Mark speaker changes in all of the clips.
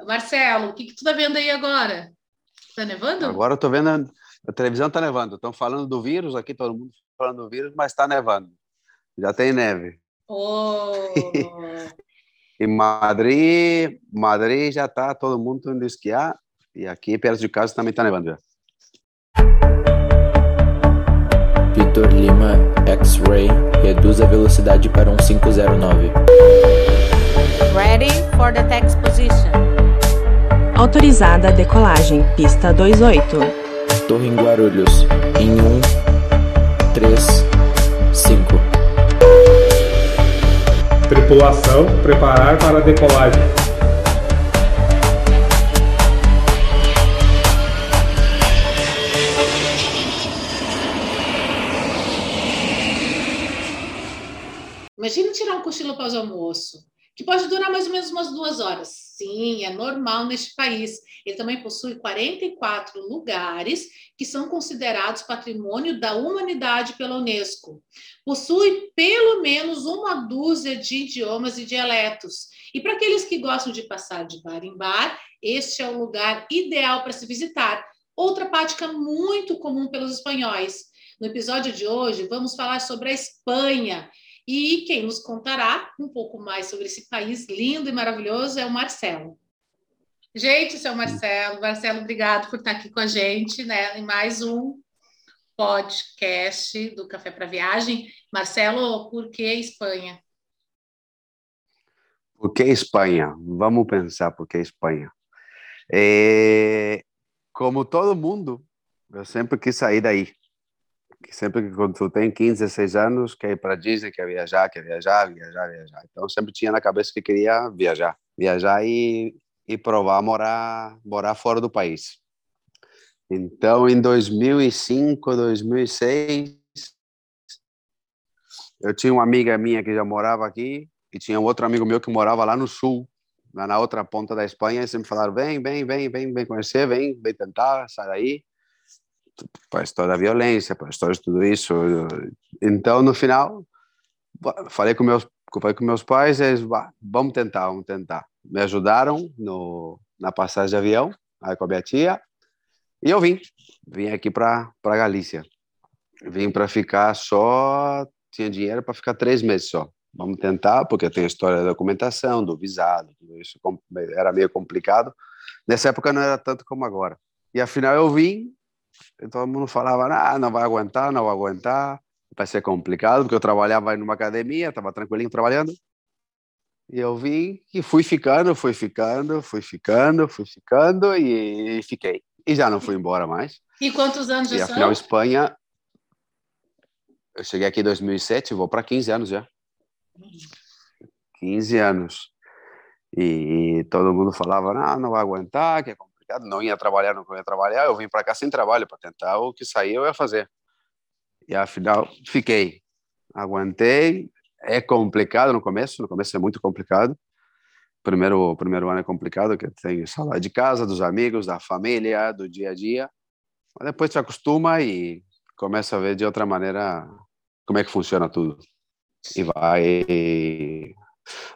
Speaker 1: Marcelo, o que, que tu tá vendo aí agora? Tá nevando?
Speaker 2: Agora eu tô vendo, a, a televisão tá nevando. Estão falando do vírus aqui, todo mundo falando do vírus, mas está nevando. Já tem neve.
Speaker 1: Oh.
Speaker 2: e Madrid, Madrid já tá todo mundo indo esquiar e aqui perto de casa também está nevando já.
Speaker 3: Vitor Lima X-Ray reduz a velocidade para um 509.
Speaker 4: Ready for the text position.
Speaker 5: Autorizada a decolagem, pista 28.
Speaker 3: Torre em Guarulhos, em 1, 3, 5.
Speaker 6: Tripulação, preparar para a decolagem.
Speaker 1: Imagina tirar um cochilo após o almoço, que pode durar mais ou menos umas duas horas. Sim, é normal neste país. Ele também possui 44 lugares que são considerados patrimônio da humanidade pela Unesco. Possui pelo menos uma dúzia de idiomas e dialetos. E para aqueles que gostam de passar de bar em bar, este é o lugar ideal para se visitar. Outra prática muito comum pelos espanhóis. No episódio de hoje, vamos falar sobre a Espanha e quem nos contará um pouco mais sobre esse país lindo e maravilhoso é o Marcelo. Gente, seu Marcelo, Marcelo, obrigado por estar aqui com a gente, né, em mais um podcast do Café para Viagem. Marcelo, por que Espanha?
Speaker 2: Por que Espanha? Vamos pensar por que Espanha. É, como todo mundo, eu sempre quis sair daí que sempre que quando tu tem 15, 16 anos, quer ir para Disney, quer viajar, quer viajar, viajar, viajar. Então sempre tinha na cabeça que queria viajar, viajar e, e provar morar, morar fora do país. Então em 2005, 2006, eu tinha uma amiga minha que já morava aqui e tinha um outro amigo meu que morava lá no sul, lá na outra ponta da Espanha, e sempre falaram: vem, vem, vem, vem, vem conhecer, vem, vem tentar, sai daí para a história da violência, para a história de tudo isso. Então, no final, falei com meus, falei com meus pais, eles, vamos tentar, vamos tentar. Me ajudaram no, na passagem de avião, aí com a minha tia, e eu vim, vim aqui para para Galícia. Vim para ficar só, tinha dinheiro para ficar três meses só. Vamos tentar, porque tem a história da documentação, do visado, tudo isso era meio complicado. Nessa época não era tanto como agora. E afinal eu vim, todo mundo falava, ah, não vai aguentar, não vai aguentar, vai ser complicado, porque eu trabalhava em uma academia, estava tranquilinho trabalhando. E eu vim e fui ficando, fui ficando, fui ficando, fui ficando e fiquei. E já não fui embora mais.
Speaker 1: E quantos anos já
Speaker 2: e,
Speaker 1: são?
Speaker 2: afinal, Espanha... Eu cheguei aqui em 2007, vou para 15 anos já. 15 anos. E todo mundo falava, não, não vai aguentar, que é complicado, não ia trabalhar, não ia trabalhar, eu vim para cá sem trabalho para tentar o que sair eu ia fazer. E afinal fiquei, aguentei. É complicado no começo, no começo é muito complicado. Primeiro, primeiro ano é complicado, que tem saudade de casa, dos amigos, da família, do dia a dia. Mas depois te acostuma e começa a ver de outra maneira como é que funciona tudo. E vai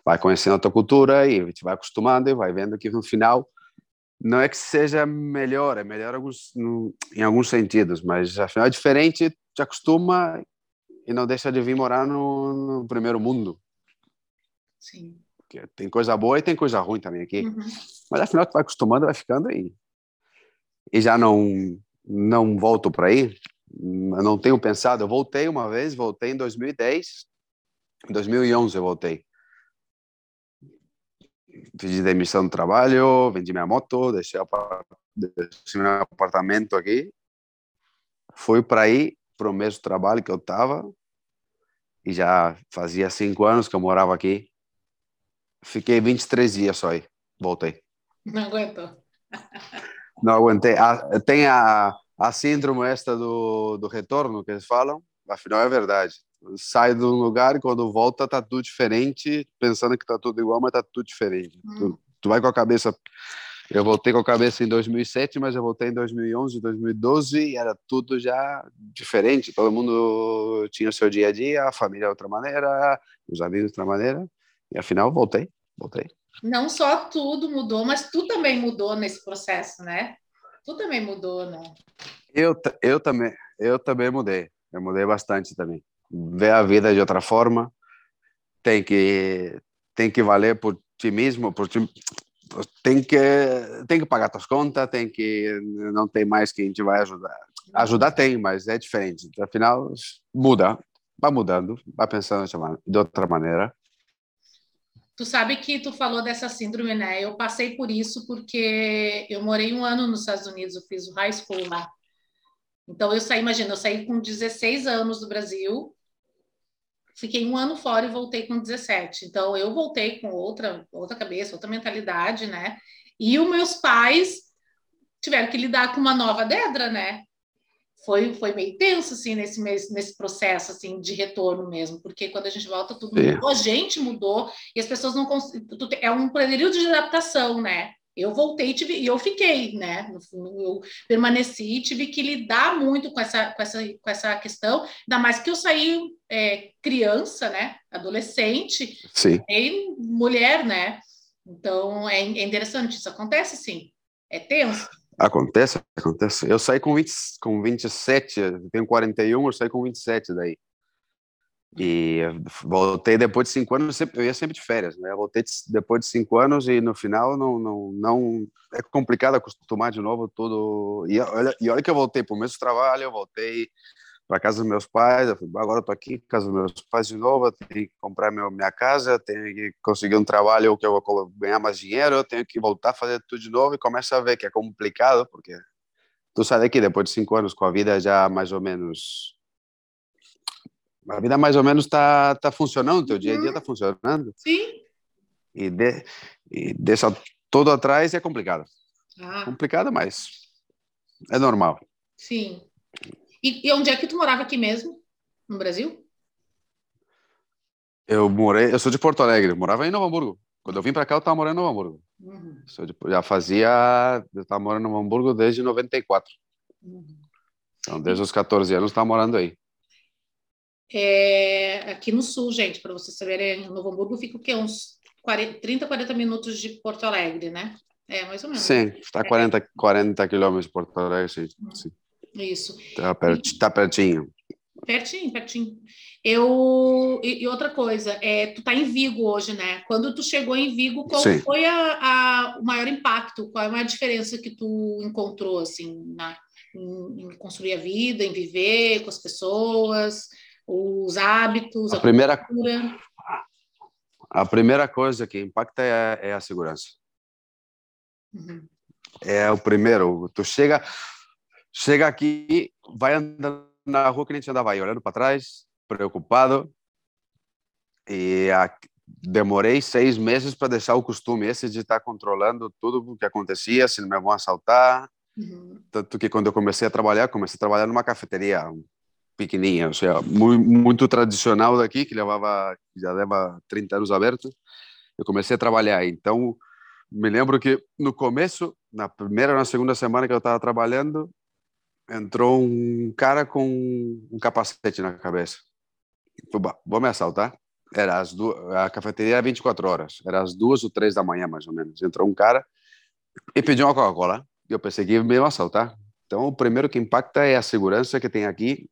Speaker 2: vai conhecendo a tua cultura e te vai acostumando e vai vendo que no final não é que seja melhor, é melhor alguns, no, em alguns sentidos, mas afinal é diferente, te acostuma e não deixa de vir morar no, no primeiro mundo.
Speaker 1: Sim.
Speaker 2: Porque tem coisa boa e tem coisa ruim também aqui.
Speaker 1: Uhum.
Speaker 2: Mas afinal tu vai acostumando, vai ficando aí. E já não não volto para aí. Eu não tenho pensado, eu voltei uma vez, voltei em 2010. Em 2011 eu voltei pedi demissão do trabalho, vendi minha moto, deixei, deixei meu apartamento aqui, fui para aí, para o mesmo trabalho que eu estava, e já fazia cinco anos que eu morava aqui. Fiquei 23 dias só aí, voltei.
Speaker 1: Não aguentou.
Speaker 2: Não aguentei. Ah, tem a, a síndrome esta do, do retorno que eles falam, afinal é verdade sai de um lugar e quando volta tá tudo diferente, pensando que tá tudo igual, mas tá tudo diferente. Hum. Tu, tu, vai com a cabeça. Eu voltei com a cabeça em 2007, mas eu voltei em 2011, 2012 e era tudo já diferente. Todo mundo tinha o seu dia a dia, a família de outra maneira, os amigos de outra maneira. E afinal, voltei, voltei.
Speaker 1: Não só tudo mudou, mas tu também mudou nesse processo, né? Tu também mudou, né?
Speaker 2: Eu, eu também, eu também mudei. Eu mudei bastante também. Ver a vida de outra forma, tem que tem que valer por ti mesmo, por ti, tem que tem que pagar tuas contas, tem que não tem mais quem te vai ajudar. Ajudar tem, mas é diferente. Afinal, muda, vai mudando, vai pensando de outra maneira.
Speaker 1: Tu sabe que tu falou dessa síndrome, né? Eu passei por isso porque eu morei um ano nos Estados Unidos, eu fiz o high school lá. Então eu saí, imagina, eu saí com 16 anos do Brasil, fiquei um ano fora e voltei com 17. Então eu voltei com outra outra cabeça, outra mentalidade, né? E os meus pais tiveram que lidar com uma nova Dedra, né? Foi, foi meio tenso, assim, nesse, nesse processo, assim, de retorno mesmo, porque quando a gente volta, tudo mudou, a gente mudou, e as pessoas não conseguem. É um período de adaptação, né? Eu voltei e tive, e eu fiquei, né? Eu permaneci e tive que lidar muito com essa, com essa, com essa questão, ainda mais que eu saí é, criança, né? Adolescente,
Speaker 2: Sim.
Speaker 1: e mulher, né? Então é, é interessante, isso acontece sim. É tenso.
Speaker 2: Acontece, acontece. Eu saí com, 20, com 27, eu tenho 41, eu saí com 27 daí. E voltei depois de cinco anos, eu ia sempre de férias, né? Voltei de- depois de cinco anos e no final não, não, não é complicado acostumar de novo tudo. E olha, e olha que eu voltei para o mesmo trabalho, eu voltei para casa dos meus pais, agora eu tô aqui casa dos meus pais de novo, eu tenho que comprar meu, minha casa, tenho que conseguir um trabalho que eu vou ganhar mais dinheiro, eu tenho que voltar a fazer tudo de novo e começa a ver que é complicado, porque tu sai daqui depois de cinco anos com a vida já mais ou menos a vida mais ou menos está tá funcionando, teu dia a dia está funcionando
Speaker 1: Sim.
Speaker 2: e, de, e deixa todo atrás é complicado.
Speaker 1: Ah,
Speaker 2: Complicado, mas é normal.
Speaker 1: sim. E, e onde é que tu morava aqui mesmo? No Brasil?
Speaker 2: Eu morei, eu sou de Porto Alegre, morava em Novo Hamburgo. Quando eu vim para cá, eu estava morando em Novo Hamburgo.
Speaker 1: Uhum,
Speaker 2: de- já fazia, eu estava morando em Novo Hamburgo desde 94.
Speaker 1: uhum.
Speaker 2: Então, desde os 14 anos, estava morando aí.
Speaker 1: É, aqui no sul, gente, para vocês saberem, em Novo Hamburgo fica o quê? Uns 40, 30, 40 minutos de Porto Alegre, né? É, mais ou menos.
Speaker 2: Sim, está 40, 40 quilômetros de Porto Alegre, sim. sim.
Speaker 1: Isso.
Speaker 2: Tá, perti- tá pertinho.
Speaker 1: Pertinho, pertinho. Eu e, e outra coisa, é, tu tá em Vigo hoje, né? Quando tu chegou em Vigo, qual
Speaker 2: Sim.
Speaker 1: foi a, a- o maior impacto? Qual é a maior diferença que tu encontrou assim na, em, em construir a vida, em viver com as pessoas, os hábitos,
Speaker 2: A primeira,
Speaker 1: cultura?
Speaker 2: a primeira coisa que impacta é, é a segurança.
Speaker 1: Uhum.
Speaker 2: É o primeiro. Tu chega, chega aqui, vai andando na rua que nem te andava aí, olhando para trás, preocupado. E a- demorei seis meses para deixar o costume esse de estar controlando tudo o que acontecia, se não me vão assaltar.
Speaker 1: Uhum.
Speaker 2: Tanto que quando eu comecei a trabalhar, comecei a trabalhar numa cafeteria pequenininha, ou seja, muito, muito tradicional daqui, que levava, já leva 30 anos aberto. Eu comecei a trabalhar. Então, me lembro que no começo, na primeira ou na segunda semana que eu estava trabalhando, entrou um cara com um capacete na cabeça. Falei, "Bah, vou me assaltar. Era as duas, a cafeteria era 24 horas, era as duas ou três da manhã, mais ou menos. Entrou um cara e pediu uma Coca-Cola. Eu pensei que ia me assaltar. Então, o primeiro que impacta é a segurança que tem aqui.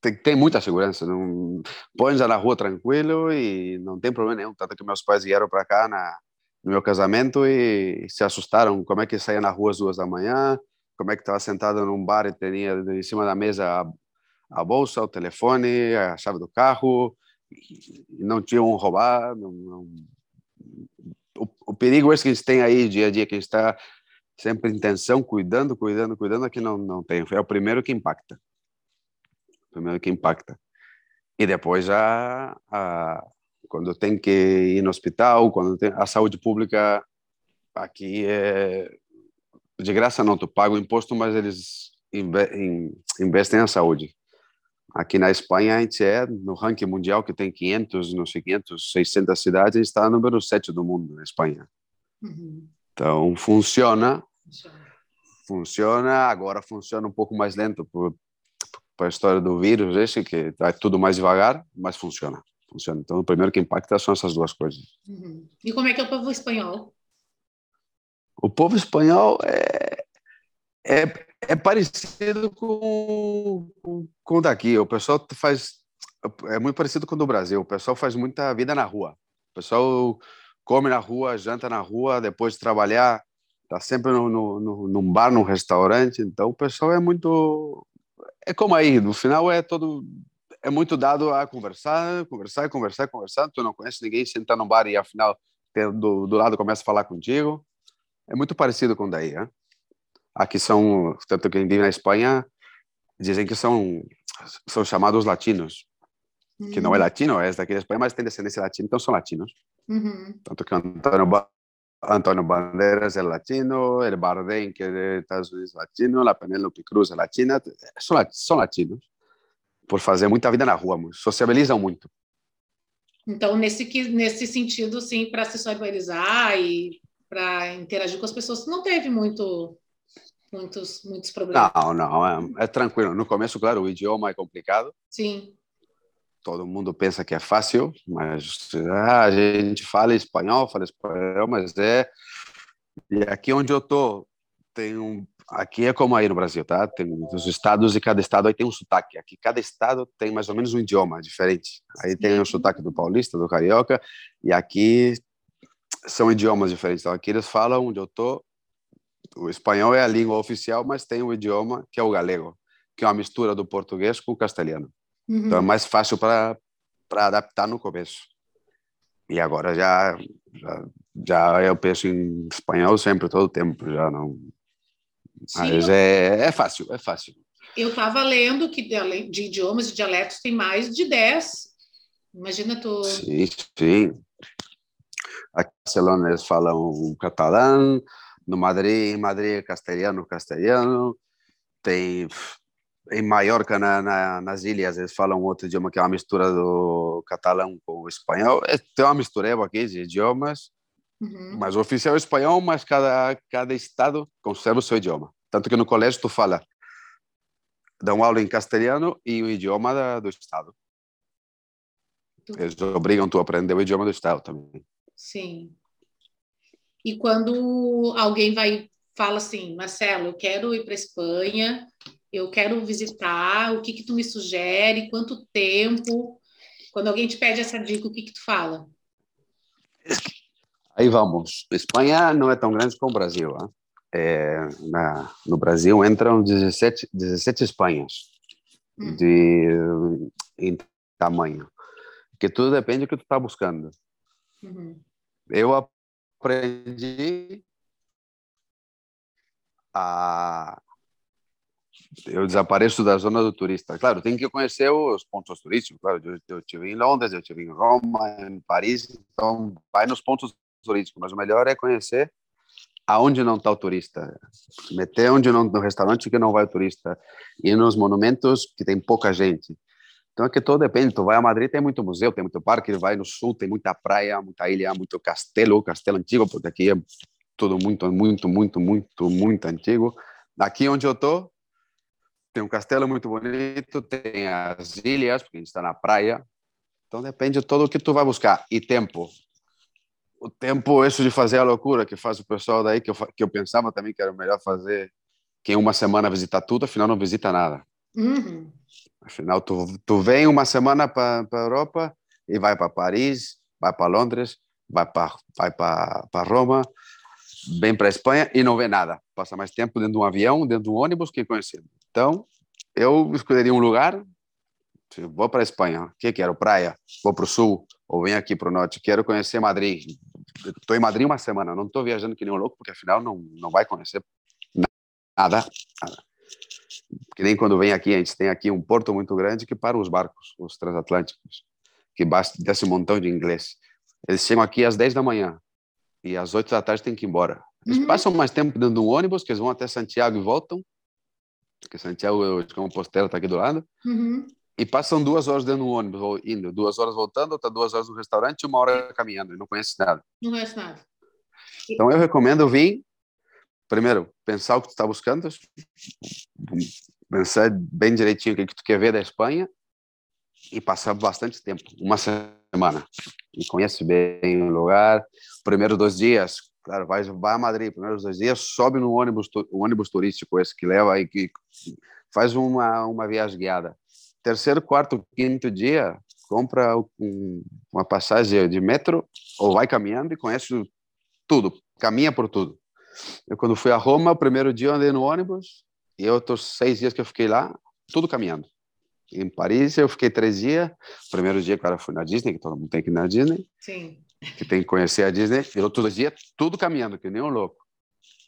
Speaker 2: Tem, tem muita segurança. Não põe já na rua tranquilo e não tem problema nenhum. Tanto que meus pais vieram para cá na, no meu casamento e se assustaram. Como é que saía na rua às duas da manhã? Como é que estava sentado num bar e tinha em cima da mesa a, a bolsa, o telefone, a chave do carro? Não tinham roubar. Não, não... O, o perigo esse que eles têm aí dia a dia, que está sempre em tensão, cuidando, cuidando, cuidando, aqui não, não tem. É o primeiro que impacta. Primeiro que impacta. E depois já, a, quando tem que ir no hospital, quando tem a saúde pública aqui é de graça não, tu paga o imposto, mas eles inve- in- investem na saúde. Aqui na Espanha, a gente é, no ranking mundial, que tem 500, não sei, 500, 600 cidades, a gente está número 7 do mundo, na Espanha.
Speaker 1: Uhum.
Speaker 2: Então, Funciona.
Speaker 1: funciona,
Speaker 2: agora funciona um pouco mais lento por, por a história do vírus, esse que está tudo mais devagar, mas funciona, funciona. Então, o primeiro que impacta são essas duas coisas.
Speaker 1: Uhum. E como é que é o povo espanhol?
Speaker 2: O povo espanhol é, é, é parecido com, com, com o daqui. O pessoal faz. É muito parecido com o do Brasil. O pessoal faz muita vida na rua. O pessoal come na rua, janta na rua, depois de trabalhar, está sempre no, no, no, num bar, num restaurante. Então, o pessoal é muito. É como aí, no final é todo. É muito dado a conversar, conversar, conversar, conversar. Tu não conhece ninguém, senta num bar e afinal do, do lado começa a falar contigo. É muito parecido com daí, né? Aqui são, tanto vive na Espanha, dizem que são, são chamados latinos. Uhum. Que não é latino, é daqui da Espanha, mas tem descendência latina, então são latinos.
Speaker 1: Uhum.
Speaker 2: Tanto que Antônio, ba Antônio Bandeiras é latino, el Bardem, que é dos Estados Unidos, latino, a Penélope Cruz é latina, são, são latinos. Por fazer muita vida na rua, sociabilizam muito.
Speaker 1: Então, nesse, nesse sentido, sim, para se sociabilizar e para interagir com as pessoas, não teve muito, muitos, muitos problemas.
Speaker 2: Não, não, é, é, tranquilo. No começo, claro, o idioma é complicado.
Speaker 1: Sim.
Speaker 2: Todo mundo pensa que é fácil, mas ah, a gente fala espanhol, fala espanhol, mas é. E aqui onde eu tô, tem um. Aqui é como aí no Brasil, tá? Tem os estados e cada estado aí tem um sotaque. Aqui cada estado tem mais ou menos um idioma diferente. Aí tem o sotaque do paulista, do carioca, e aqui são idiomas diferentes. Então, aqui eles falam onde eu tô. O espanhol é a língua oficial, mas tem o idioma que é o galego, que é uma mistura do português com o castelhano. Uhum. Então é mais fácil para adaptar no começo. E agora já, já já eu penso em espanhol sempre todo o tempo, já não. Sim, mas eu... é, é fácil, é fácil.
Speaker 1: Eu estava lendo que de, de idiomas e dialetos tem mais de 10. Imagina tu.
Speaker 2: Sim, sim. Aqui em Barcelona eles falam catalão, no Madrid, Madrid castelhano, castelhano. Tem em Maiorca, na, na, nas ilhas, eles falam outro idioma que é uma mistura do catalão com o espanhol. É, tem uma mistureba aqui de idiomas, uhum. mas o oficial é espanhol, mas cada, cada estado conserva o seu idioma. Tanto que no colégio tu fala, dá uma aula em castelhano e o idioma da, do estado. Eles obrigam tu a aprender o idioma do estado também.
Speaker 1: Sim. E quando alguém vai fala assim, Marcelo, eu quero ir para Espanha, eu quero visitar, o que que tu me sugere, quanto tempo? Quando alguém te pede essa dica, o que que tu fala?
Speaker 2: Aí vamos. Espanha não é tão grande como o Brasil. Hein? É, na, no Brasil entram 17, 17 Espanhas hum. de, em tamanho. Que tudo depende do que tu está buscando. Uhum. Eu aprendi a. Eu desapareço da zona do turista. Claro, tem que conhecer os pontos turísticos. Claro, eu, eu estive em Londres, eu estive em Roma, em Paris, então vai nos pontos turísticos. Mas o melhor é conhecer aonde não está o turista. Meter onde não, no restaurante que não vai o turista. E nos monumentos que tem pouca gente. Então, é que todo depende. Tu vai a Madrid, tem muito museu, tem muito parque. Vai no sul, tem muita praia, muita ilha, muito castelo, castelo antigo, porque aqui é tudo muito, muito, muito, muito, muito antigo. Aqui onde eu tô, tem um castelo muito bonito, tem as ilhas, porque a gente está na praia. Então, depende de todo o que tu vai buscar. E tempo. O tempo, isso de fazer a loucura que faz o pessoal daí, que eu, que eu pensava também que era melhor fazer que em uma semana visitar tudo, afinal não visita nada.
Speaker 1: Uhum.
Speaker 2: Afinal, tu, tu vem uma semana para a Europa e vai para Paris, vai para Londres, vai para vai Roma, vem para Espanha e não vê nada. Passa mais tempo dentro de um avião, dentro de um ônibus que conhecendo. Então, eu escolheria um lugar. Vou para a Espanha. O que quero? Praia. Vou para o sul ou venho aqui para o norte. Quero conhecer Madrid. Estou em Madrid uma semana. Não estou viajando que nem um louco, porque afinal não, não vai conhecer nada. nada que nem quando vem aqui, a gente tem aqui um porto muito grande que para os barcos, os transatlânticos, que basta desse montão de inglês. Eles chegam aqui às 10 da manhã e às 8 da tarde tem que ir embora. Eles uhum. passam mais tempo dentro de um ônibus, que eles vão até Santiago e voltam, porque Santiago de Compostela está aqui do lado,
Speaker 1: uhum.
Speaker 2: e passam duas horas dentro do ônibus, indo, duas horas voltando, outra duas horas no restaurante e uma hora caminhando, e não conhece nada.
Speaker 1: Não conhece nada.
Speaker 2: Então eu recomendo vir, primeiro, pensar o que tu está buscando, pensar bem direitinho o que, que tu quer ver da Espanha e passar bastante tempo. Uma semana semana e conhece bem o lugar. Primeiros dois dias, claro, vai, vai a Madrid, primeiros dois dias, sobe no ônibus, um ônibus turístico esse que leva e que faz uma, uma viagem guiada. Terceiro, quarto, quinto dia, compra um, uma passagem de metro ou vai caminhando e conhece tudo, caminha por tudo. Eu, quando fui a Roma, o primeiro dia eu andei no ônibus e eu tô seis dias que eu fiquei lá, tudo caminhando. Em Paris, eu fiquei três dias. Primeiro dia, claro, fui na Disney, que todo mundo tem que ir na Disney.
Speaker 1: Sim.
Speaker 2: Que tem que conhecer a Disney. E outros dias, tudo caminhando, que nem um louco.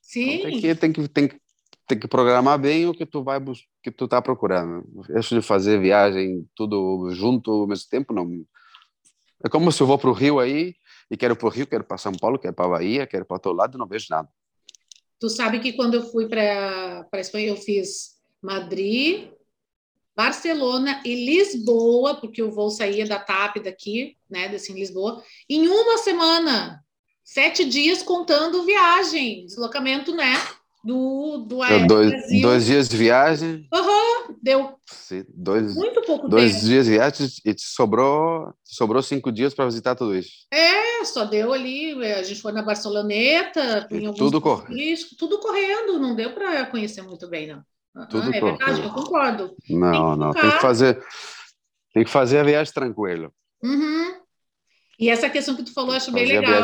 Speaker 1: Sim.
Speaker 2: Então, tem, que, tem, que, tem, que, tem que programar bem o que tu vai que tu tá procurando. Isso de fazer viagem tudo junto ao mesmo tempo, não. É como se eu vou para o Rio aí e quero para o Rio, quero para São Paulo, quero para Bahia, quero para outro lado, não vejo nada.
Speaker 1: Tu sabe que quando eu fui para a Espanha, eu fiz Madrid, Barcelona e Lisboa, porque o voo saía da TAP daqui, né, desse em Lisboa, em uma semana, sete dias contando viagem, deslocamento, né, do, do
Speaker 2: Aéreo dois, Brasil. Dois dias de viagem.
Speaker 1: Uhum, deu
Speaker 2: Sim, dois,
Speaker 1: muito pouco
Speaker 2: dois
Speaker 1: tempo.
Speaker 2: dias de viagem e sobrou, sobrou cinco dias para visitar tudo isso.
Speaker 1: É, só deu ali, a gente foi na Barceloneta,
Speaker 2: tudo correndo.
Speaker 1: Tudo correndo, não deu para conhecer muito bem, não.
Speaker 2: Tudo
Speaker 1: ah, é verdade, eu concordo.
Speaker 2: Não, tem não, tem que fazer, tem que fazer a viagem tranquilo.
Speaker 1: Uhum. E essa questão que tu falou, acho bem legal.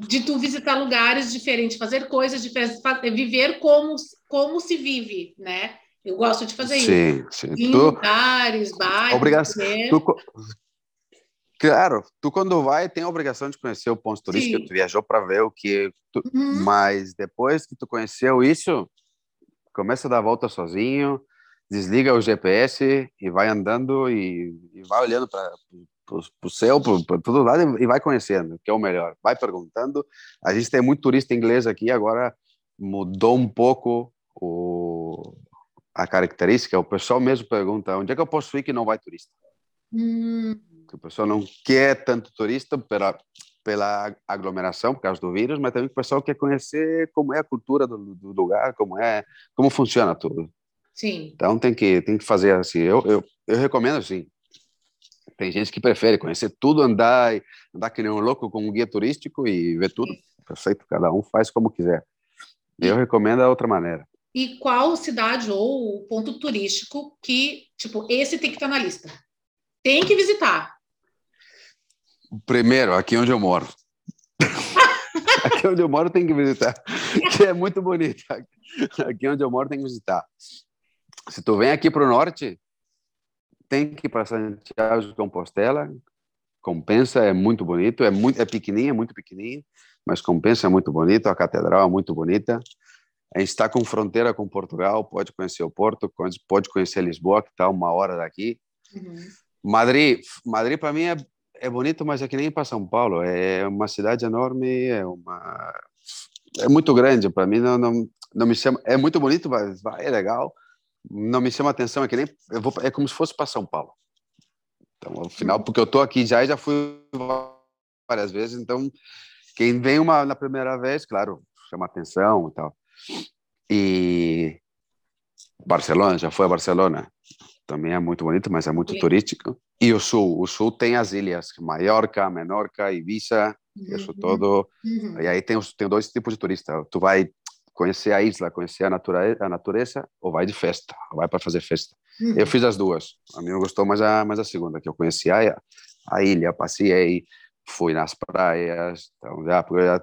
Speaker 1: De tu visitar lugares diferentes, fazer coisas diferentes, viver como, como se vive, né? Eu gosto de fazer
Speaker 2: sim,
Speaker 1: isso.
Speaker 2: Sim,
Speaker 1: sim.
Speaker 2: Tu,
Speaker 1: lugares, bairros.
Speaker 2: Obrigação. Tu, claro, tu quando vai tem a obrigação de conhecer o ponto turístico, sim. tu viajou para ver o que. Tu, uhum. Mas depois que tu conheceu isso, começa a dar a volta sozinho, desliga o GPS e vai andando e, e vai olhando para o céu, para todo lado e vai conhecendo, que é o melhor. Vai perguntando. A gente tem muito turista inglês aqui, agora mudou um pouco o, a característica. O pessoal mesmo pergunta onde é que eu posso ir que não vai turista.
Speaker 1: Hum.
Speaker 2: O pessoal não quer tanto turista pela, pela aglomeração, por causa do vírus, mas também o pessoal quer conhecer como é a cultura do, do lugar, como é, como funciona tudo.
Speaker 1: Sim.
Speaker 2: Então tem que tem que fazer assim. Eu, eu, eu recomendo assim tem gente que prefere conhecer tudo, andar, andar que nem um louco com um guia turístico e ver tudo. Perfeito, cada um faz como quiser. Eu recomendo a outra maneira.
Speaker 1: E qual cidade ou ponto turístico que, tipo, esse tem que estar na lista? Tem que visitar.
Speaker 2: Primeiro, aqui onde eu moro. aqui onde eu moro tem que visitar, que é muito bonito. Aqui onde eu moro tem que visitar. Se tu vem aqui para o norte, tem que ir para Santiago de Compostela. Compensa, é muito bonito, é muito é pequenininho, é muito pequenininho, mas compensa, é muito bonito. A catedral é muito bonita. A gente está com fronteira com Portugal, pode conhecer o Porto, pode conhecer Lisboa, que está uma hora daqui.
Speaker 1: Uhum.
Speaker 2: Madrid, Madrid para mim é, é bonito, mas é que nem para São Paulo. É uma cidade enorme, é uma é muito grande para mim. Não, não, não me chama. É muito bonito, mas é legal não me chama atenção, é que nem eu vou, é como se fosse para São Paulo. Então, ao final, porque eu tô aqui já e já fui várias vezes, então quem vem uma na primeira vez, claro, chama atenção e tal. E Barcelona, já foi a Barcelona, também é muito bonito, mas é muito turístico. E o sul, o sul tem as ilhas, Maiorca, Menorca, Ibiza, uhum. isso todo. Uhum. E aí tem, tem dois tipos de turista. Tu vai conhecer a isla, conhecer a natureza, a natureza ou vai de festa, vai para fazer festa. Uhum. Eu fiz as duas. A mim não gostou mais a, mais a segunda, que eu conheci a, a ilha, passei, fui nas praias, então já, já,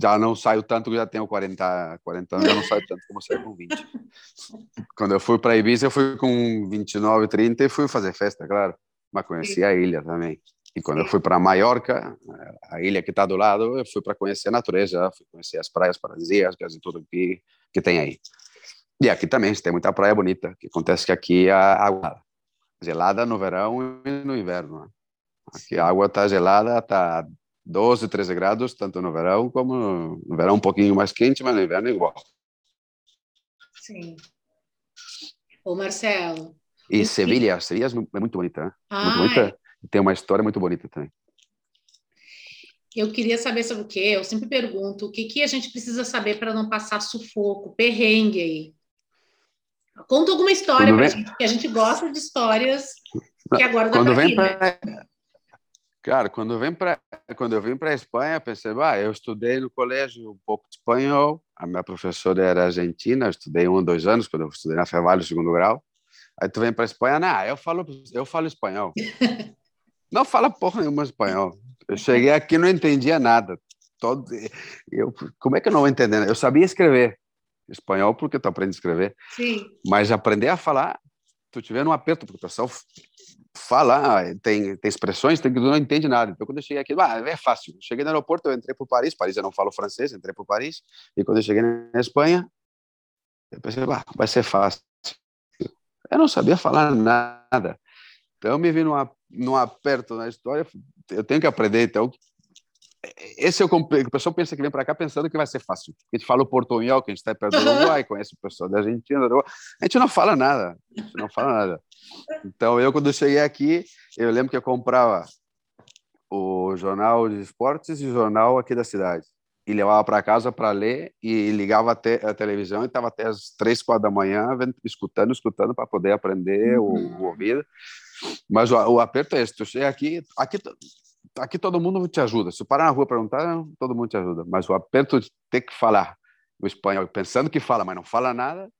Speaker 2: já não saio tanto, já tenho 40, 40 anos, já não saio tanto como saio com 20. Quando eu fui para Ibiza, eu fui com 29, 30 e fui fazer festa, claro, mas conheci a ilha também. E quando eu fui para Maiorca, a ilha que está do lado, eu fui para conhecer a natureza, fui conhecer as praias paradisíacas e tudo que, que tem aí. E aqui também tem muita praia bonita, que acontece que aqui a água gelada no verão e no inverno. Né? Aqui a água está gelada, está 12, 13 graus, tanto no verão como no, no verão um pouquinho mais quente, mas no inverno é igual.
Speaker 1: Sim. Ô Marcelo.
Speaker 2: E Sevilha, Sevilha é muito bonita, né?
Speaker 1: Ah,
Speaker 2: muito bonita tem uma história muito bonita também.
Speaker 1: Eu queria saber sobre o quê? Eu sempre pergunto o que, que a gente precisa saber para não passar sufoco, perrengue aí. Conta alguma história para vem... gente, que a gente gosta de histórias que agora dá
Speaker 2: Quando vem
Speaker 1: para
Speaker 2: pra... Cara, quando vim para quando eu vim para a Espanha, pensei, ah, eu estudei no colégio um pouco de espanhol. A minha professora era argentina, eu estudei um, dois anos quando eu estudei na Fevalho, segundo grau. Aí tu vem para a Espanha, não, eu falo, eu falo espanhol. não fala porra nenhuma espanhol. Eu cheguei aqui não entendia nada. Todo, eu, como é que eu não vou entender? Eu sabia escrever espanhol porque tu aprende a escrever.
Speaker 1: Sim.
Speaker 2: Mas aprender a falar, tu tiver um aperto, porque o pessoal fala, tem, tem expressões tem que tu não entende nada. Então, quando eu cheguei aqui, ah, é fácil. Cheguei no aeroporto, eu entrei para Paris, Paris eu não falo francês, entrei para Paris, e quando eu cheguei na Espanha, eu pensei, ah, vai ser fácil. Eu não sabia falar nada. Então, eu me vi numa, num aperto na história, eu tenho que aprender. Então, esse é o o pessoal pensa que vem para cá pensando que vai ser fácil. A gente fala o portunhol, que a gente está perto do Uruguai, conhece o pessoal da Argentina, a gente não fala nada, a gente não fala nada. Então, eu quando cheguei aqui, eu lembro que eu comprava o jornal de esportes e o jornal aqui da cidade e levava para casa para ler e ligava até a televisão e estava até as três, quatro da manhã escutando, escutando para poder aprender uhum. o, o ouvido. Mas o, o aperto é esse, tu chega aqui, aqui aqui todo mundo te ajuda. Se parar na rua perguntar, todo mundo te ajuda. Mas o aperto de ter que falar o espanhol, pensando que fala, mas não fala nada,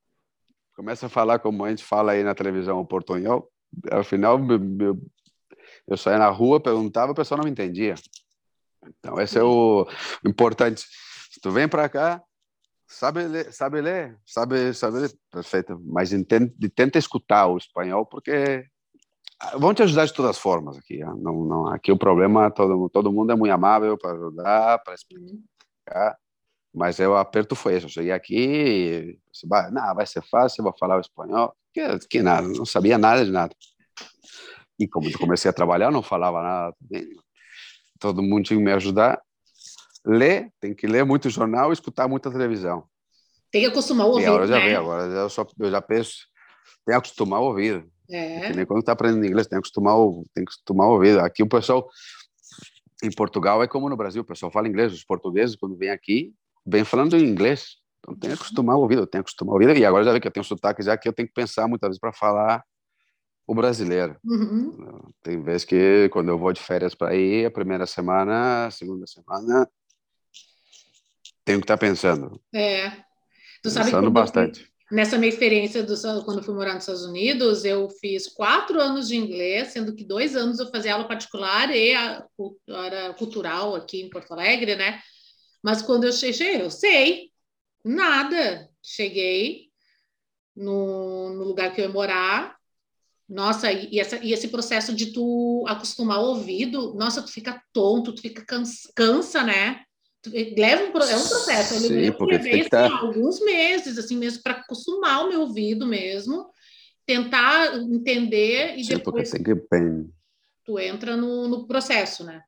Speaker 2: começa a falar como a gente fala aí na televisão, o portunhol. Ao final, eu, eu saía na rua, perguntava, o pessoal não me entendia. Então, esse é o importante. Se tu vem para cá, sabe ler, sabe ler, sabe, sabe ler, perfeito. Mas tenta, tenta escutar o espanhol, porque vão te ajudar de todas as formas aqui. Não, não, aqui o problema, todo, todo mundo é muito amável para ajudar, para explicar. Mas o aperto foi esse. Eu cheguei aqui e disse, não, vai ser fácil, eu vou falar o espanhol. Que, que nada, não sabia nada de nada. E como eu comecei a trabalhar, não falava nada. Todo mundo tinha que me ajudar. Ler, tem que ler muito jornal e escutar muita televisão.
Speaker 1: Tem que acostumar o ouvido,
Speaker 2: e agora já
Speaker 1: né?
Speaker 2: vi, agora eu, só, eu já penso, tem que acostumar o ouvido.
Speaker 1: É.
Speaker 2: Que nem quando está aprendendo inglês, tem que acostumar tem que acostumar o ouvido. Aqui o pessoal, em Portugal, é como no Brasil, o pessoal fala inglês. Os portugueses, quando vêm aqui, vêm falando em inglês. Então tem que acostumar o ouvido, tem que acostumar o ouvido. E agora já vi que eu tenho sotaque já que eu tenho que pensar muitas vezes para falar o brasileiro.
Speaker 1: Uhum.
Speaker 2: Tem vezes que quando eu vou de férias para ir, a primeira semana, a segunda semana, tenho que estar tá pensando.
Speaker 1: É. Tu sabe
Speaker 2: pensando bastante.
Speaker 1: Nessa minha experiência do, quando fui morar nos Estados Unidos, eu fiz quatro anos de inglês, sendo que dois anos eu fazia aula particular e a, era cultural aqui em Porto Alegre, né? Mas quando eu cheguei, eu sei nada. Cheguei no, no lugar que eu ia morar, nossa, e, essa, e esse processo de tu acostumar o ouvido, nossa, tu fica tonto, tu fica cansa, cansa né? leva um, é um processo. Eu
Speaker 2: Sim, porque
Speaker 1: levei assim,
Speaker 2: tá...
Speaker 1: alguns meses, assim mesmo, para acostumar o meu ouvido mesmo, tentar entender e
Speaker 2: Sim,
Speaker 1: depois
Speaker 2: tem que bem...
Speaker 1: tu entra no, no processo, né?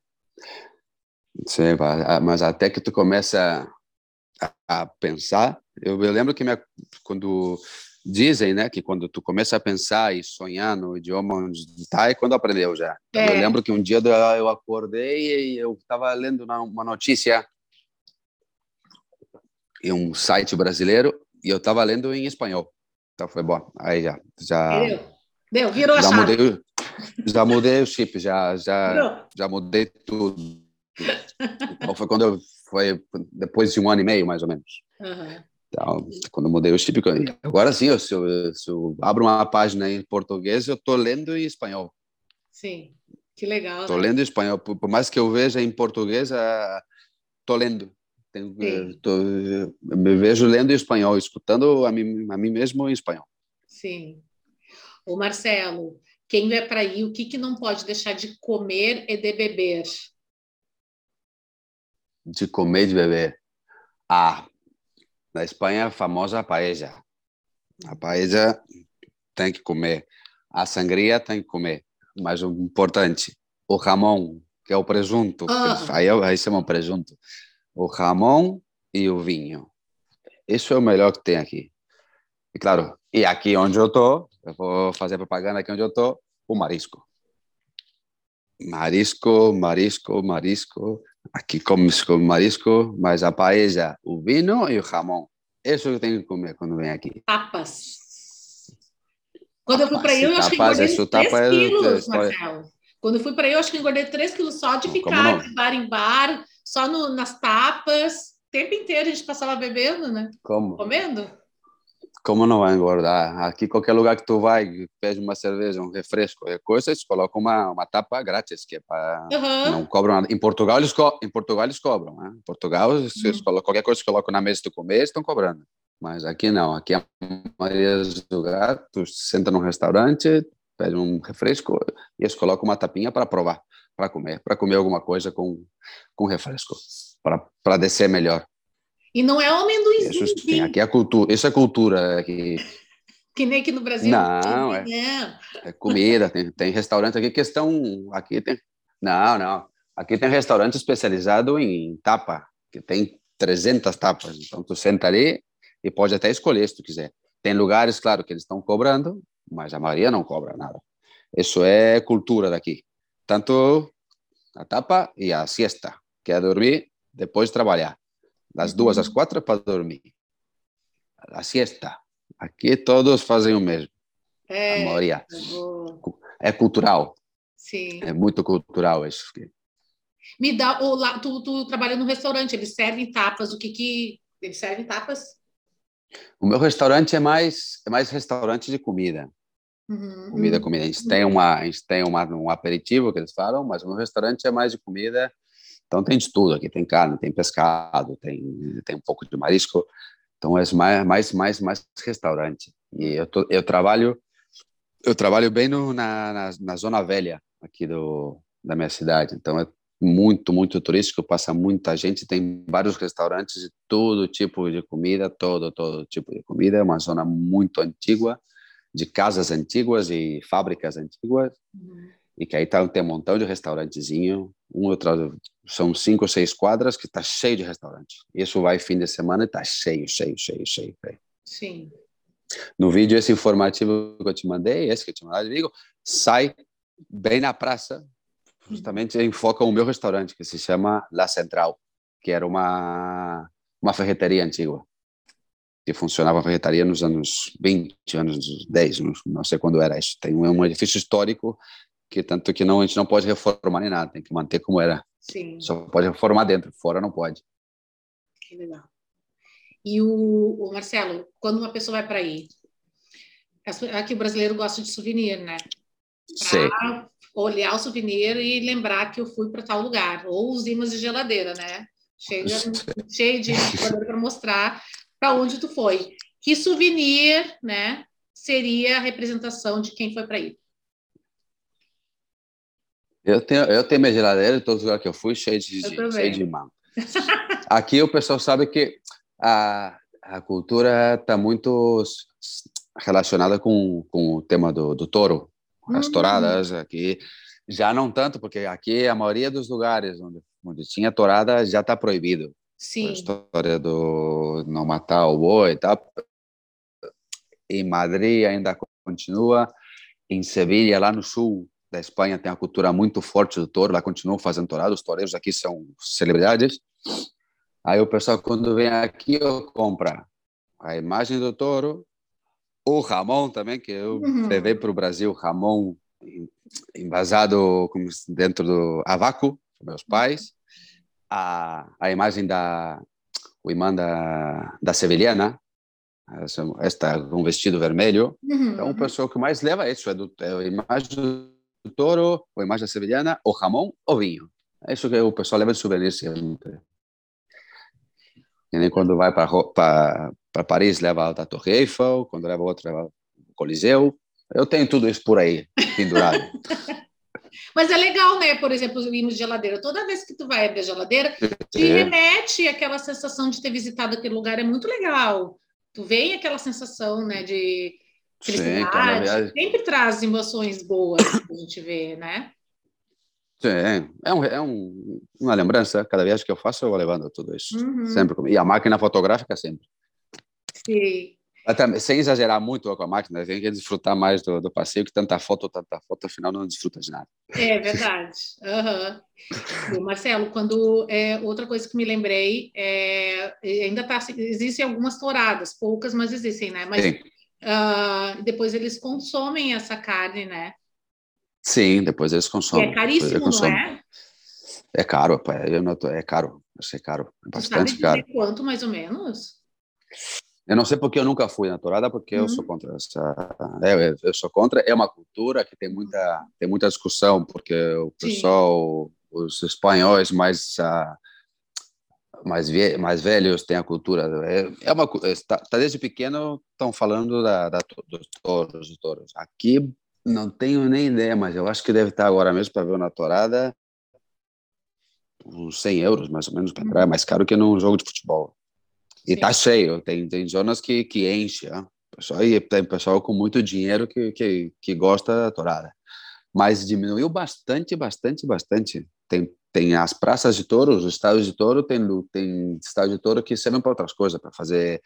Speaker 2: Sim, mas até que tu começa a, a pensar, eu, eu, lembro que minha, quando dizem, né, que quando tu começa a pensar e sonhar no idioma onde está é quando aprendeu já. É. Eu lembro que um dia eu acordei e eu estava lendo uma notícia em um site brasileiro e eu estava lendo em espanhol. Então foi bom. Aí já já
Speaker 1: Deu, Deu. virou
Speaker 2: já
Speaker 1: a chave.
Speaker 2: mudei, já mudei o chip, já já já mudei tudo. Então foi quando eu foi depois de um ano e meio mais ou menos.
Speaker 1: Uhum.
Speaker 2: Então, quando eu mudei o chip, agora sim, se eu, se eu abro uma página em português, eu estou lendo em espanhol.
Speaker 1: Sim, que legal.
Speaker 2: Estou
Speaker 1: né?
Speaker 2: lendo em espanhol, por, por, mais que eu veja em português, estou uh, lendo. Tenho, tô, me vejo lendo em espanhol, escutando a mim, a mim mesmo em espanhol.
Speaker 1: Sim. O Marcelo, quem vai para aí, o que, que não pode deixar de comer e de beber?
Speaker 2: De comer e de beber. Ah, na Espanha, a famosa paella. A paella tem que comer. A sangria tem que comer. Mas o importante, o jamão, que é o presunto.
Speaker 1: Ah.
Speaker 2: Aí, aí chama presunto o jamão e o vinho. Isso é o melhor que tem aqui. E claro, e aqui onde eu estou, eu vou fazer propaganda aqui onde eu estou, o marisco. Marisco, marisco, marisco. Aqui come com marisco, mas a paella, o vinho e o jamão. Isso eu tenho que comer quando venho aqui.
Speaker 1: Tapas. Quando eu fui para aí, eu acho que engordei
Speaker 2: isso,
Speaker 1: 3
Speaker 2: tapa,
Speaker 1: quilos, Marcelo. Quando eu fui para eu acho que engordei 3 quilos só de ficar
Speaker 2: não?
Speaker 1: de bar em bar, só no- nas tapas. O tempo inteiro a gente passava bebendo, né?
Speaker 2: Como?
Speaker 1: Comendo.
Speaker 2: Como não vai engordar? Aqui, qualquer lugar que tu vai, pede uma cerveja, um refresco, qualquer coisa, eles colocam uma, uma tapa grátis, que é para.
Speaker 1: Aham.
Speaker 2: Não cobram nada. Em Portugal, eles, co em Portugal, eles cobram. Né? Em Portugal,
Speaker 1: Uhum.
Speaker 2: eles colocam, qualquer coisa que colocam na mesa tu comer, eles estão cobrando. Mas aqui não. Aqui, a maioria dos lugares, tu senta num restaurante, pede um refresco e eles colocam uma tapinha para provar, para comer, para comer alguma coisa com, com refresco, para descer melhor.
Speaker 1: E não é o amendoinzinho,
Speaker 2: Isso tem, aqui é a cultura, isso é cultura aqui.
Speaker 1: que nem aqui no Brasil.
Speaker 2: Não, é.
Speaker 1: Não.
Speaker 2: É comida, tem, tem restaurante aqui que estão. Aqui tem. Não, não. Aqui tem restaurante especializado em tapa, que tem 300 tapas. Então, tu senta ali e pode até escolher se tu quiser. Tem lugares, claro, que eles estão cobrando, mas a maioria não cobra nada. Isso é cultura daqui. Tanto a tapa e a siesta, que é dormir depois de trabalhar. Das duas às quatro é para dormir. A siesta. Aqui todos fazem o mesmo, a
Speaker 1: É,
Speaker 2: maioria.
Speaker 1: boa.
Speaker 2: É cultural.
Speaker 1: sim.
Speaker 2: É muito cultural isso.
Speaker 1: Me dá o lá, tu, tu trabalha no restaurante, eles servem tapas, o que que eles servem tapas?
Speaker 2: O meu restaurante é mais é mais restaurante de comida.
Speaker 1: Uhum,
Speaker 2: Comida,
Speaker 1: uhum.
Speaker 2: comida. A gente tem uma a gente tem uma, um aperitivo que eles falam, mas o meu restaurante é mais de comida. Então tem de tudo aqui, tem carne, tem pescado, tem tem um pouco de marisco. Então é mais mais mais mais restaurante. E eu tô, eu trabalho eu trabalho bem no, na, na na zona velha aqui do da minha cidade. Então é muito, muito turístico, passa muita gente, tem vários restaurantes de todo tipo de comida, todo, todo tipo de comida, é uma zona muito antiga, de casas antigas e fábricas antigas,
Speaker 1: Uhum.
Speaker 2: e que aí tá, tem um montão de restaurantezinho, um outro, são cinco ou seis quadras que está cheio de restaurante. Isso vai fim de semana e está cheio, cheio, cheio, cheio. cheio.
Speaker 1: Sim.
Speaker 2: No vídeo esse informativo que eu te mandei, esse que eu te mandei, digo, sai bem na praça, justamente enfoca o meu restaurante, que se chama La Central, que era uma, uma ferreteria antiga, que funcionava a ferreteria nos anos 20, anos 10, não- sei quando era isso. Tem um, um edifício histórico, que tanto que não, a gente não pode reformar nem nada, tem que manter como era.
Speaker 1: Sim.
Speaker 2: Só pode reformar dentro, fora não pode.
Speaker 1: Que legal. E o, o Marcelo, quando uma pessoa vai para aí, as- aqui o brasileiro gosta de souvenir, né? Pra olhar o souvenir e lembrar que eu fui para tal lugar, ou os imãs de geladeira, né? Chega, cheio de para mostrar para onde tu foi. Que souvenir, né? Seria a representação de quem foi para aí.
Speaker 2: Eu tenho, eu tenho minha geladeira, em todos os lugares que eu fui, cheio de, cheio de imã. Aqui o pessoal sabe que a, a cultura está muito relacionada com, com o tema do, do touro, as
Speaker 1: Uhum.
Speaker 2: touradas aqui. Já não tanto, porque aqui a maioria dos lugares onde, onde tinha tourada já está proibido. A
Speaker 1: Sim.
Speaker 2: história do não matar o boi e tal. Em Madrid ainda continua. Em Sevilha, lá no sul da Espanha, tem uma cultura muito forte do touro. Lá continuam fazendo tourada. Os toureiros aqui são celebridades. Aí o pessoal, quando vem aqui, compra a imagem do touro, o Ramon também, que eu
Speaker 1: Uhum.
Speaker 2: levei para o Brasil, Ramon se- dentro do avaco, meus pais, a, a imagem da o imã da, da sevilhana, esta com vestido vermelho.
Speaker 1: Uhum.
Speaker 2: Então, o pessoal que mais leva é isso, é, do, é a imagem do touro, a imagem sevilhana, o Ramon, o vinho. É isso que o pessoal leva de souvenir sempre. E nem quando vai para Paris, leva a Torre Eiffel, quando leva outra, leva o Coliseu. Eu tenho tudo isso por aí, pendurado.
Speaker 1: Mas é legal, né? Por exemplo, os imãs de geladeira. Toda vez que tu vai abrir a geladeira, te
Speaker 2: É.
Speaker 1: remete àquela sensação de ter visitado aquele lugar. É muito legal. Tu vem aquela sensação, né, de Felicidade.
Speaker 2: viagem.
Speaker 1: Sempre traz emoções boas que a gente vê, né?
Speaker 2: Sim, é, um, é um, uma lembrança. Cada viagem que eu faço, eu vou levando tudo isso.
Speaker 1: Uhum.
Speaker 2: Sempre. E a máquina fotográfica sempre.
Speaker 1: Sim.
Speaker 2: Também, sem exagerar muito com a máquina, tem que desfrutar mais do, do passeio, que tanta foto, tanta foto, afinal não desfruta de nada.
Speaker 1: É verdade. E, Marcelo, quando é, outra coisa que me lembrei é ainda tá existem algumas touradas, poucas, mas existem, né? Mas
Speaker 2: Sim.
Speaker 1: Ah, depois eles consomem essa carne, né?
Speaker 2: Sim, depois eles
Speaker 1: E
Speaker 2: consomem.
Speaker 1: é
Speaker 2: depois
Speaker 1: caríssimo,
Speaker 2: eles
Speaker 1: não
Speaker 2: consomem.
Speaker 1: é?
Speaker 2: É caro, eu não tô- é caro, eu sei caro, é
Speaker 1: Tu sabe
Speaker 2: bastante
Speaker 1: dizer
Speaker 2: caro.
Speaker 1: quanto, mais ou menos?
Speaker 2: Eu não sei porque eu nunca fui na tourada, porque eu
Speaker 1: Uhum.
Speaker 2: sou contra essa. é, eu, eu sou contra. É uma cultura que tem muita tem muita discussão, porque o
Speaker 1: Sim.
Speaker 2: pessoal, os espanhóis mais ah, mais mais velhos têm a cultura. É, é uma está, tá desde pequeno estão falando da, da dos touros, dos touros. Aqui não tenho nem ideia, mas eu acho que deve estar agora mesmo para ver uma tourada uns 100 euros mais ou menos para entrar, é mais caro que num jogo de futebol. E
Speaker 1: Sim.
Speaker 2: tá cheio, tem, tem zonas que, que enche, ó. pessoal, e tem pessoal com muito dinheiro que, que, que gosta da tourada. Mas diminuiu bastante, bastante, bastante. Tem, tem as praças de touros, os estádios de touro, tem, tem estádio de touro que servem para outras coisas, para fazer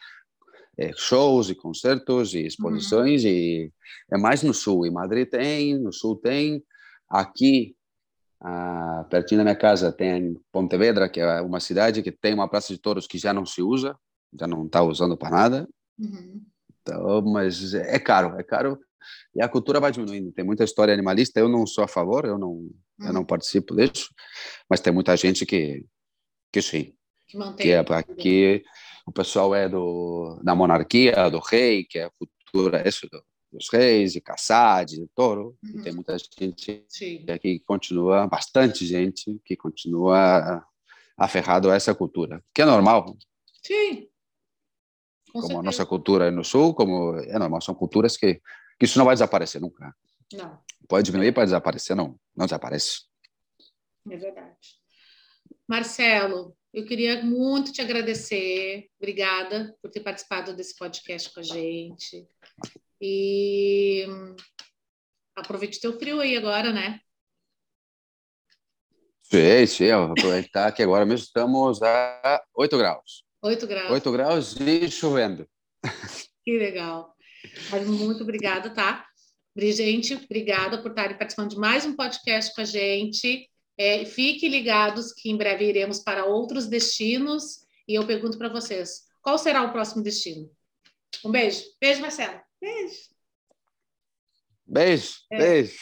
Speaker 2: eh, shows e concertos e exposições, e é mais no sul. Em Madrid tem, no sul tem, aqui ah, pertinho da minha casa tem Pontevedra, que é uma cidade que tem uma praça de touros que já não se usa, já não está usando para nada.
Speaker 1: Uhum.
Speaker 2: Então, mas é caro, é caro e a cultura vai diminuindo. Tem muita história animalista. Eu não sou a favor, eu não, eu não
Speaker 1: Uhum.
Speaker 2: participo disso, mas tem muita gente que que sim,
Speaker 1: Que mantém.
Speaker 2: que é aqui o pessoal é do da monarquia, do rei, que é a cultura isso do, dos reis, de caçar, de touro. E
Speaker 1: Uhum.
Speaker 2: tem muita gente
Speaker 1: Sim.
Speaker 2: e aqui continua bastante gente que continua aferrado a essa cultura, que é normal,
Speaker 1: Sim. Com
Speaker 2: como a
Speaker 1: certeza.
Speaker 2: nossa cultura no sul, como é normal, são culturas que, que isso não vai desaparecer nunca.
Speaker 1: Não,
Speaker 2: Pode diminuir, pode desaparecer, não, não desaparece.
Speaker 1: é verdade. Marcelo, eu queria muito te agradecer. Obrigada por ter participado desse podcast com a gente. E aproveite teu frio aí agora, né?
Speaker 2: Sim, sim, vou aproveitar que agora mesmo estamos a 8 graus.
Speaker 1: 8 graus.
Speaker 2: 8 graus e chovendo.
Speaker 1: Que legal. Mas muito obrigada, tá? Gente, obrigada por estarem participando de mais um podcast com a gente. É, fiquem ligados que em breve iremos para outros destinos e eu pergunto para vocês, qual será o próximo destino? Um beijo. Beijo, Marcelo. Beijo.
Speaker 2: Beijo,
Speaker 1: É.
Speaker 2: beijo.